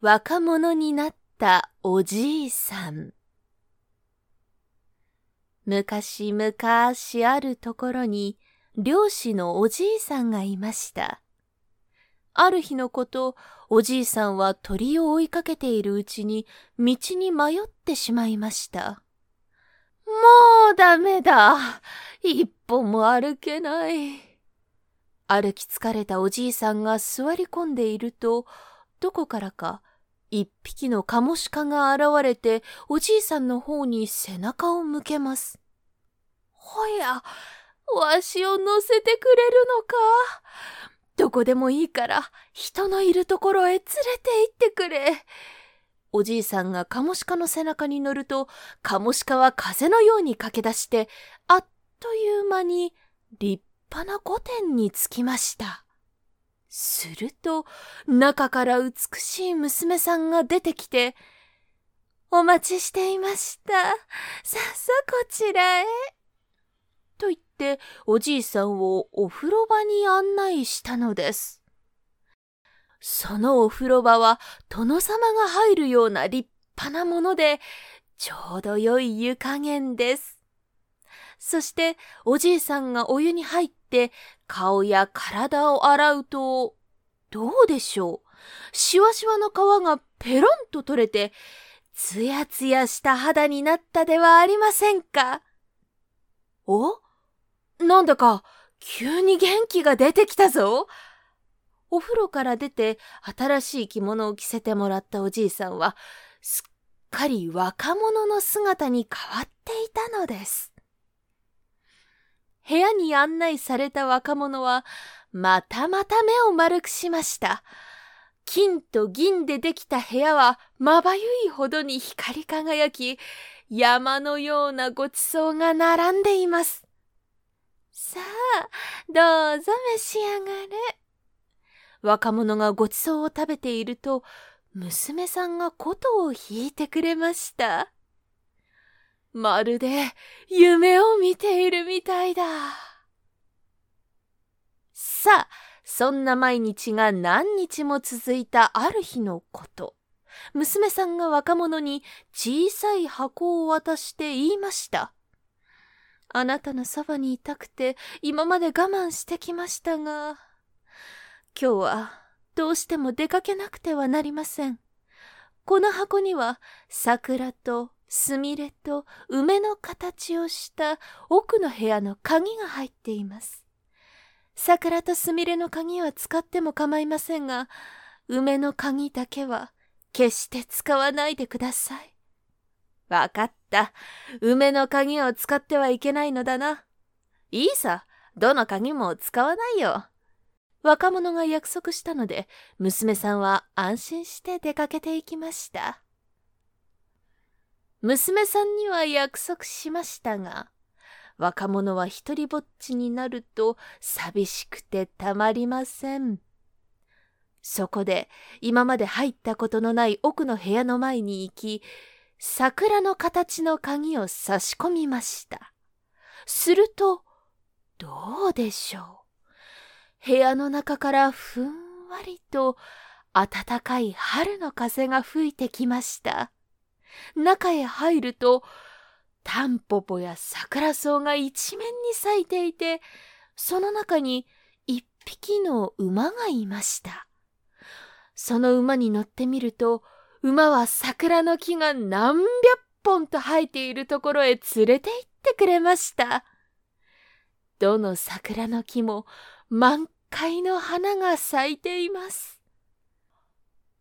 若者になったおじいさん。昔々あるところに漁師のおじいさんがいました。ある日のこと、おじいさんは鳥を追いかけているうちに道に迷ってしまいました。もうダメだ。一歩も歩けない。歩き疲れたおじいさんが座り込んでいると、どこからか一匹のカモシカが現れて、おじいさんの方に背中を向けます。ほや、わしを乗せてくれるのか？どこでもいいから、人のいるところへ連れて行ってくれ。おじいさんがカモシカの背中に乗ると、カモシカは風のように駆け出して、あっという間に立派な御殿に着きました。すると、中から美しい娘さんが出てきて、お待ちしていました。さあさこちらへ。と言って、おじいさんをお風呂場に案内したのです。そのお風呂場は殿様が入るような立派なもので、ちょうど良い湯加減です。そして、おじいさんがお湯に入って、顔や体を洗うと、どうでしょう？しわしわの皮がペロンと取れて、つやつやした肌になったではありませんか？お？なんだか、急に元気が出てきたぞ？お風呂から出て新しい着物を着せてもらったおじいさんは、すっかり若者の姿に変わっていたのです。部屋に案内された若者は、またまた目を丸くしました。金と銀でできた部屋はまばゆいほどに光り輝き、山のようなごちそうが並んでいます。さあ、どうぞ召し上がれ。若者がごちそうを食べていると、娘さんが琴を弾いてくれました。まるで夢を見ているみたいだ。さあ、そんな毎日が何日も続いたある日のこと。娘さんが若者に小さい箱を渡して言いました。あなたのそばにいたくて今まで我慢してきましたが、今日はどうしても出かけなくてはなりません。この箱には桜とすみれと梅の形をした奥の部屋の鍵が入っています。桜とすみれの鍵は使っても構いませんが、梅の鍵だけは決して使わないでください。わかった。梅の鍵を使ってはいけないのだな。いいさ。どの鍵も使わないよ。若者が約束したので、娘さんは安心して出かけていきました。娘さんには約束しましたが、若者は一りぼっちになると寂しくてたまりません。そこで今まで入ったことのない奥の部屋の前に行き、桜の形の鍵を差し込みました。すると、どうでしょう。部屋の中からふんわりと暖かい春の風が吹いてきました。中へ入ると、タンポポや桜草が一面に咲いていて、その中に一匹の馬がいました。その馬に乗ってみると、馬は桜の木が何百本と生えているところへ連れて行ってくれました。どの桜の木も満開の花が咲いています。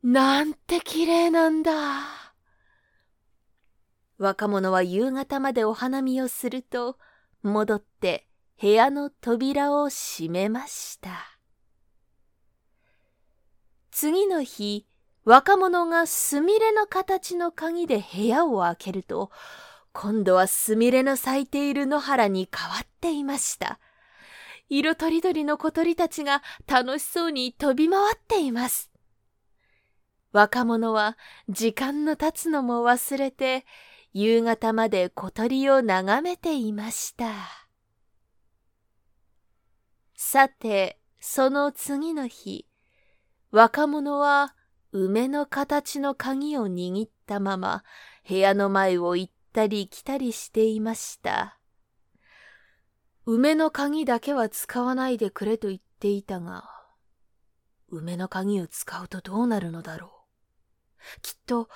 なんて綺麗なんだ。若者は夕方までお花見をすると、戻って部屋の扉を閉めました。次の日、若者がすみれの形の鍵で部屋を開けると、今度はすみれの咲いている野原に変わっていました。色とりどりの小鳥たちが楽しそうに飛び回っています。若者は時間の経つのも忘れて、夕方まで小鳥を眺めていました。さて、その次の日、若者は梅の形の鍵を握ったまま部屋の前を行ったり来たりしていました。梅の鍵だけは使わないでくれと言っていたが、梅の鍵を使うとどうなるのだろう。きっと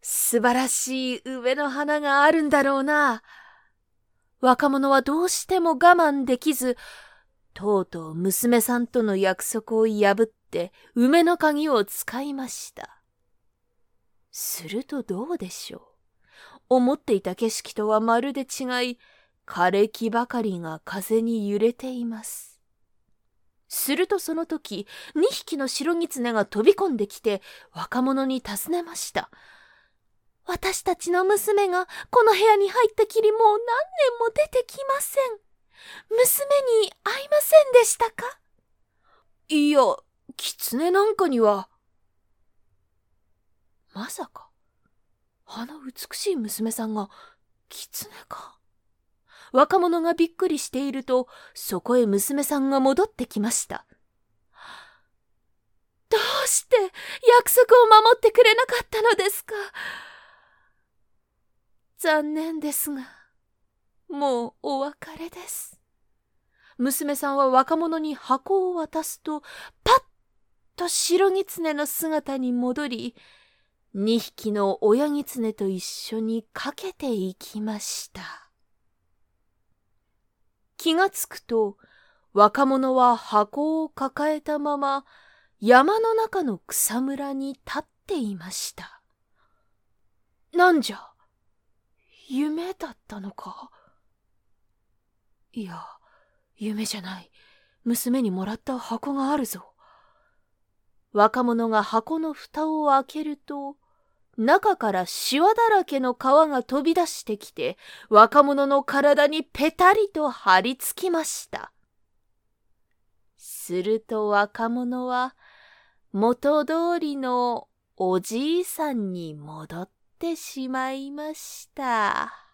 素晴らしい梅の花があるんだろうな。若者はどうしても我慢できず、とうとう娘さんとの約束を破って梅の鍵を使いました。するとどうでしょう。思っていた景色とはまるで違い、枯れ木ばかりが風に揺れています。するとその時、二匹の白狐が飛び込んできて、若者に尋ねました。私たちの娘がこの部屋に入ったきりもう何年も出てきません。娘に会いませんでしたか？いや、狐なんかには。まさか、あの美しい娘さんが狐か若者がびっくりしていると、そこへ娘さんが戻ってきました。どうして約束を守ってくれなかったのですか？残念ですが、もうお別れです。娘さんは若者に箱を渡すと、パッと白狐の姿に戻り、二匹の親狐と一緒にかけていきました。気がつくと、若者は箱を抱えたまま山の中の草むらに立っていました。なんじゃ？夢だったのか？いや、夢じゃない。娘にもらった箱があるぞ。若者が箱の蓋を開けると、中からシワだらけの皮が飛び出してきて、若者の体にペタリと張り付きました。すると若者は、元通りのおじいさんに戻った。ってしまいました。